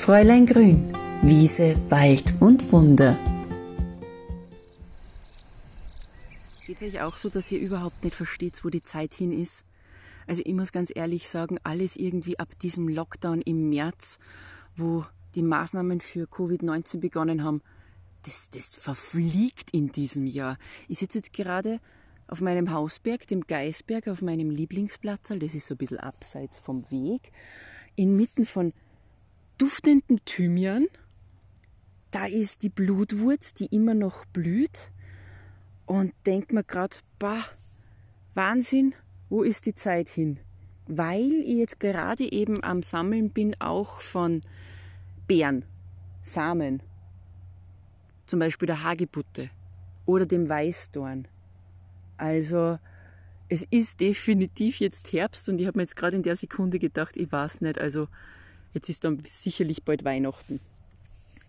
Fräulein Grün, Wiese, Wald und Wunder. Geht es euch auch so, dass ihr überhaupt nicht versteht, wo die Zeit hin ist? Also ich muss ganz ehrlich sagen, alles irgendwie ab diesem Lockdown im März, wo die Maßnahmen für Covid-19 begonnen haben, das, das verfliegt in diesem Jahr. Ich sitze jetzt gerade auf meinem Hausberg, dem Geisberg, auf meinem Lieblingsplatz, das ist so ein bisschen abseits vom Weg, inmitten von duftenden Thymian. Da ist die Blutwurz, die immer noch blüht. Und denkt mir gerade, Wahnsinn, wo ist die Zeit hin? Weil ich jetzt gerade eben am Sammeln bin, auch von Beeren, Samen, zum Beispiel der Hagebutte oder dem Weißdorn. Also es ist definitiv jetzt Herbst und ich habe mir jetzt gerade in der Sekunde gedacht, ich weiß nicht, also jetzt ist dann sicherlich bald Weihnachten.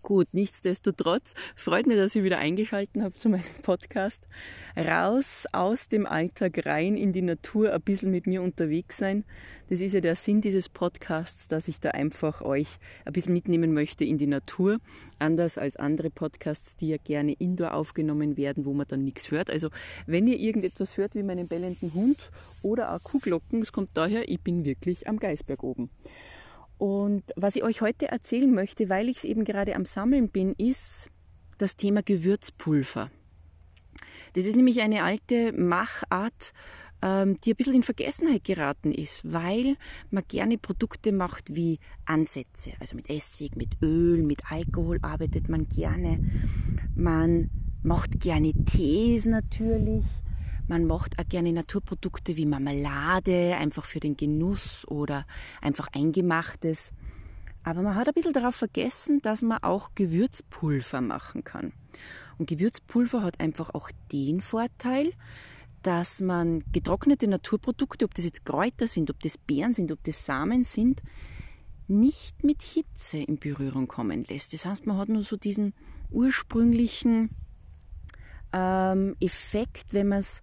Gut, nichtsdestotrotz freut mich, dass ihr wieder eingeschaltet habt zu meinem Podcast. Raus aus dem Alltag rein in die Natur, ein bisschen mit mir unterwegs sein. Das ist ja der Sinn dieses Podcasts, dass ich da einfach euch ein bisschen mitnehmen möchte in die Natur. Anders als andere Podcasts, die ja gerne indoor aufgenommen werden, wo man dann nichts hört. Also wenn ihr irgendetwas hört wie meinen bellenden Hund oder auch Kuhglocken, es kommt daher, ich bin wirklich am Geisberg oben. Und was ich euch heute erzählen möchte, weil ich es eben gerade am Sammeln bin, ist das Thema Gewürzpulver. Das ist nämlich eine alte Machart, ähm, die ein bisschen in Vergessenheit geraten ist, weil man gerne Produkte macht wie Ansätze. Also mit Essig, mit Öl, mit Alkohol arbeitet man gerne. Man macht gerne Tees natürlich. Man macht auch gerne Naturprodukte wie Marmelade, einfach für den Genuss oder einfach eingemachtes. Aber man hat ein bisschen darauf vergessen, dass man auch Gewürzpulver machen kann. Und Gewürzpulver hat einfach auch den Vorteil, dass man getrocknete Naturprodukte, ob das jetzt Kräuter sind, ob das Beeren sind, ob das Samen sind, nicht mit Hitze in Berührung kommen lässt. Das heißt, man hat nur so diesen ursprünglichen ähm, Effekt, wenn man es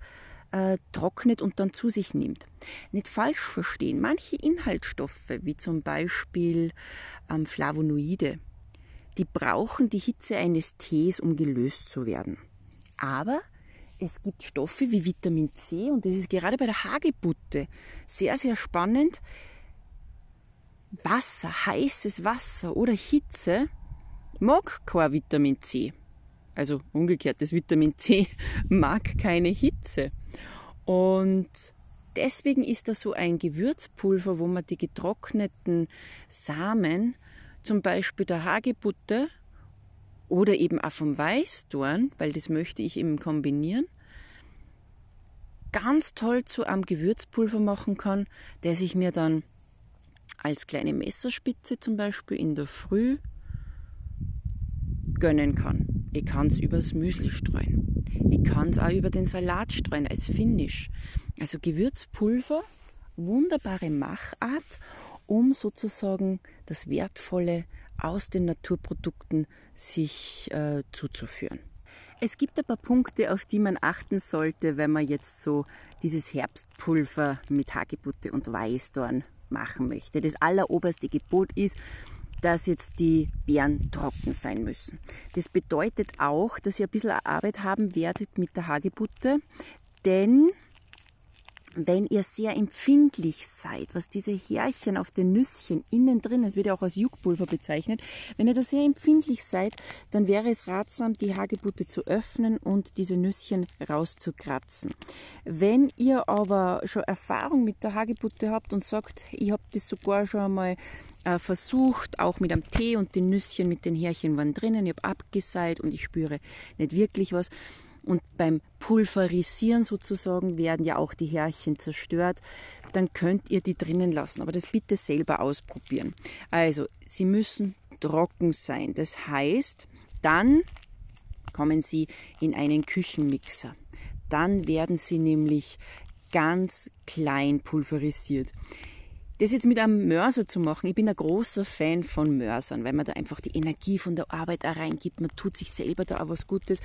äh, trocknet und dann zu sich nimmt. Nicht falsch verstehen, manche Inhaltsstoffe, wie zum Beispiel ähm, Flavonoide, die brauchen die Hitze eines Tees, um gelöst zu werden. Aber es gibt Stoffe wie Vitamin C und das ist gerade bei der Hagebutte sehr, sehr spannend. Wasser, heißes Wasser oder Hitze mag kein Vitamin C. Also umgekehrt, das Vitamin C mag keine Hitze. Und deswegen ist das so ein Gewürzpulver, wo man die getrockneten Samen, zum Beispiel der Hagebutte oder eben auch vom Weißdorn, weil das möchte ich eben kombinieren, ganz toll zu einem Gewürzpulver machen kann, das ich mir dann als kleine Messerspitze zum Beispiel in der Früh gönnen kann. Ich kann es übers Müsli streuen. Ich kann es auch über den Salat streuen als Finish. Also Gewürzpulver, wunderbare Machart, um sozusagen das Wertvolle aus den Naturprodukten sich äh, zuzuführen. Es gibt ein paar Punkte, auf die man achten sollte, wenn man jetzt so dieses Herbstpulver mit Hagebutte und Weißdorn machen möchte. Das alleroberste Gebot ist, dass jetzt die Beeren trocken sein müssen. Das bedeutet auch, dass ihr ein bisschen Arbeit haben werdet mit der Hagebutte, denn wenn ihr sehr empfindlich seid, was diese Härchen auf den Nüsschen innen drin, es wird ja auch als Juckpulver bezeichnet, wenn ihr da sehr empfindlich seid, dann wäre es ratsam, die Hagebutte zu öffnen und diese Nüsschen rauszukratzen. Wenn ihr aber schon Erfahrung mit der Hagebutte habt und sagt, ich habe das sogar schon einmal äh, versucht, auch mit einem Tee und den Nüsschen mit den Härchen waren drinnen. Ich habe abgeseit und ich spüre nicht wirklich was. Und beim Pulverisieren sozusagen werden ja auch die Härchen zerstört. Dann könnt ihr die drinnen lassen, aber das bitte selber ausprobieren. Also, sie müssen trocken sein. Das heißt, dann kommen sie in einen Küchenmixer. Dann werden sie nämlich ganz klein pulverisiert. Das jetzt mit einem Mörser zu machen, ich bin ein großer Fan von Mörsern, weil man da einfach die Energie von der Arbeit auch reingibt. Man tut sich selber da auch was Gutes.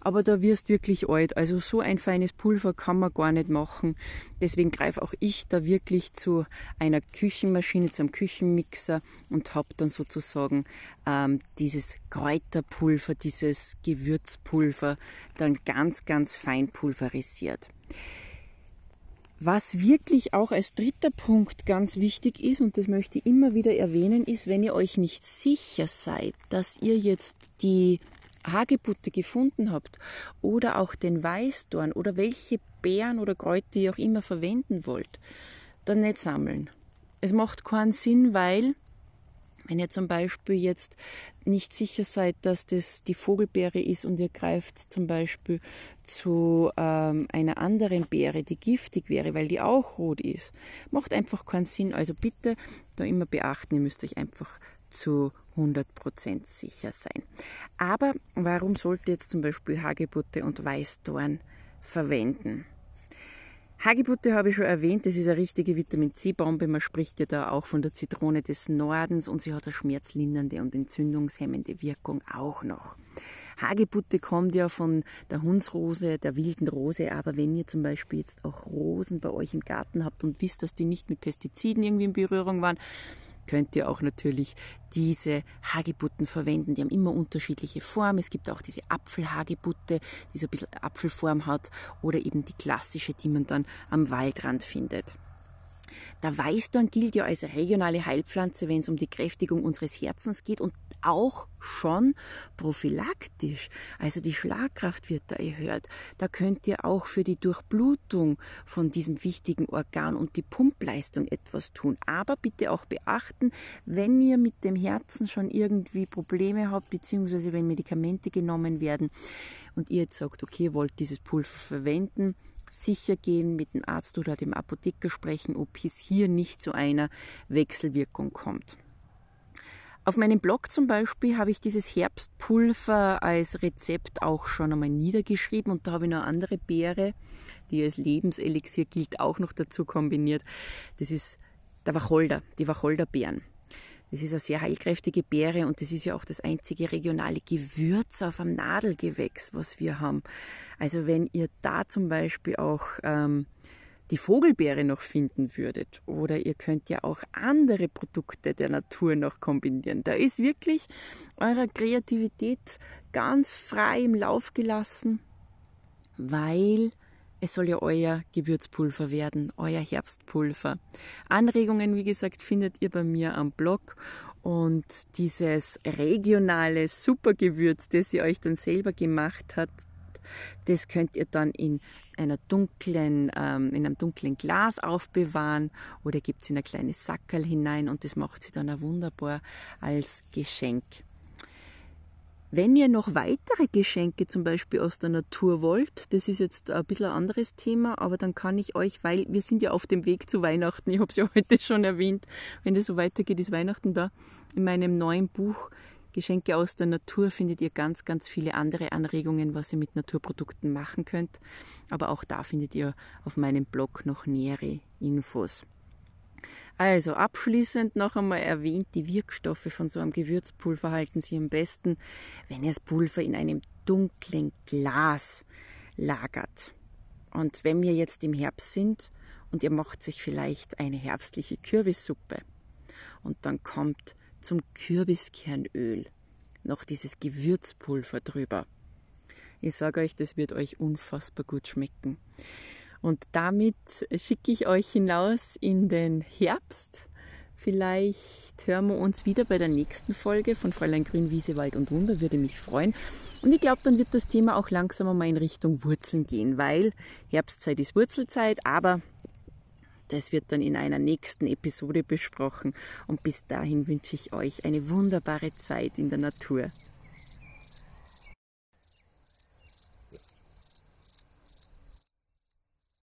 Aber da wirst wirklich alt. Also so ein feines Pulver kann man gar nicht machen. Deswegen greife auch ich da wirklich zu einer Küchenmaschine, zu einem Küchenmixer und habe dann sozusagen ähm, dieses Kräuterpulver, dieses Gewürzpulver dann ganz, ganz fein pulverisiert. Was wirklich auch als dritter Punkt ganz wichtig ist, und das möchte ich immer wieder erwähnen, ist, wenn ihr euch nicht sicher seid, dass ihr jetzt die Hagebutte gefunden habt oder auch den Weißdorn oder welche Beeren oder Kräuter ihr auch immer verwenden wollt, dann nicht sammeln. Es macht keinen Sinn, weil wenn ihr zum Beispiel jetzt nicht sicher seid, dass das die Vogelbeere ist und ihr greift zum Beispiel zu ähm, einer anderen Beere, die giftig wäre, weil die auch rot ist, macht einfach keinen Sinn. Also bitte da immer beachten, ihr müsst euch einfach zu 100% sicher sein. Aber warum sollte jetzt zum Beispiel Hagebutte und Weißdorn verwenden? Hagebutte habe ich schon erwähnt, das ist eine richtige Vitamin C-Bombe. Man spricht ja da auch von der Zitrone des Nordens und sie hat eine schmerzlindernde und entzündungshemmende Wirkung auch noch. Hagebutte kommt ja von der Hunsrose, der wilden Rose, aber wenn ihr zum Beispiel jetzt auch Rosen bei euch im Garten habt und wisst, dass die nicht mit Pestiziden irgendwie in Berührung waren, könnt ihr auch natürlich diese Hagebutten verwenden. Die haben immer unterschiedliche Formen. Es gibt auch diese Apfelhagebutte, die so ein bisschen Apfelform hat oder eben die klassische, die man dann am Waldrand findet. Der Weißdorn gilt ja als regionale Heilpflanze, wenn es um die Kräftigung unseres Herzens geht und auch schon prophylaktisch. Also die Schlagkraft wird da erhöht. Da könnt ihr auch für die Durchblutung von diesem wichtigen Organ und die Pumpleistung etwas tun. Aber bitte auch beachten, wenn ihr mit dem Herzen schon irgendwie Probleme habt, beziehungsweise wenn Medikamente genommen werden und ihr jetzt sagt, okay, ihr wollt dieses Pulver verwenden, sicher gehen, mit dem Arzt oder dem Apotheker sprechen, ob es hier nicht zu einer Wechselwirkung kommt. Auf meinem Blog zum Beispiel habe ich dieses Herbstpulver als Rezept auch schon einmal niedergeschrieben und da habe ich noch andere Beere, die als Lebenselixier gilt, auch noch dazu kombiniert. Das ist der Wacholder, die Wacholderbeeren. Das ist eine sehr heilkräftige Beere und das ist ja auch das einzige regionale Gewürz auf einem Nadelgewächs, was wir haben. Also wenn ihr da zum Beispiel auch ähm, die Vogelbeere noch finden würdet oder ihr könnt ja auch andere Produkte der Natur noch kombinieren. Da ist wirklich eurer Kreativität ganz frei im Lauf gelassen, weil es soll ja euer Gewürzpulver werden, euer Herbstpulver. Anregungen, wie gesagt, findet ihr bei mir am Blog. Und dieses regionale Supergewürz, das ihr euch dann selber gemacht habt, das könnt ihr dann in einer dunklen, ähm, in einem dunklen Glas aufbewahren oder gibt es in ein kleines Sackerl hinein und das macht sie dann auch wunderbar als Geschenk. Wenn ihr noch weitere Geschenke zum Beispiel aus der Natur wollt, das ist jetzt ein bisschen ein anderes Thema, aber dann kann ich euch, weil wir sind ja auf dem Weg zu Weihnachten, ich habe es ja heute schon erwähnt, wenn das so weitergeht, ist Weihnachten da. In meinem neuen Buch Geschenke aus der Natur findet ihr ganz, ganz viele andere Anregungen, was ihr mit Naturprodukten machen könnt. Aber auch da findet ihr auf meinem Blog noch nähere Infos. Also abschließend noch einmal erwähnt, die Wirkstoffe von so einem Gewürzpulver halten Sie am besten, wenn ihr das Pulver in einem dunklen Glas lagert. Und wenn wir jetzt im Herbst sind und ihr macht sich vielleicht eine herbstliche Kürbissuppe und dann kommt zum Kürbiskernöl noch dieses Gewürzpulver drüber. Ich sage euch, das wird euch unfassbar gut schmecken. Und damit schicke ich euch hinaus in den Herbst. Vielleicht hören wir uns wieder bei der nächsten Folge von Fräulein Grün, Wiese, Wald und Wunder, würde mich freuen. Und ich glaube, dann wird das Thema auch langsam mal in Richtung Wurzeln gehen, weil Herbstzeit ist Wurzelzeit, aber das wird dann in einer nächsten Episode besprochen. Und bis dahin wünsche ich euch eine wunderbare Zeit in der Natur.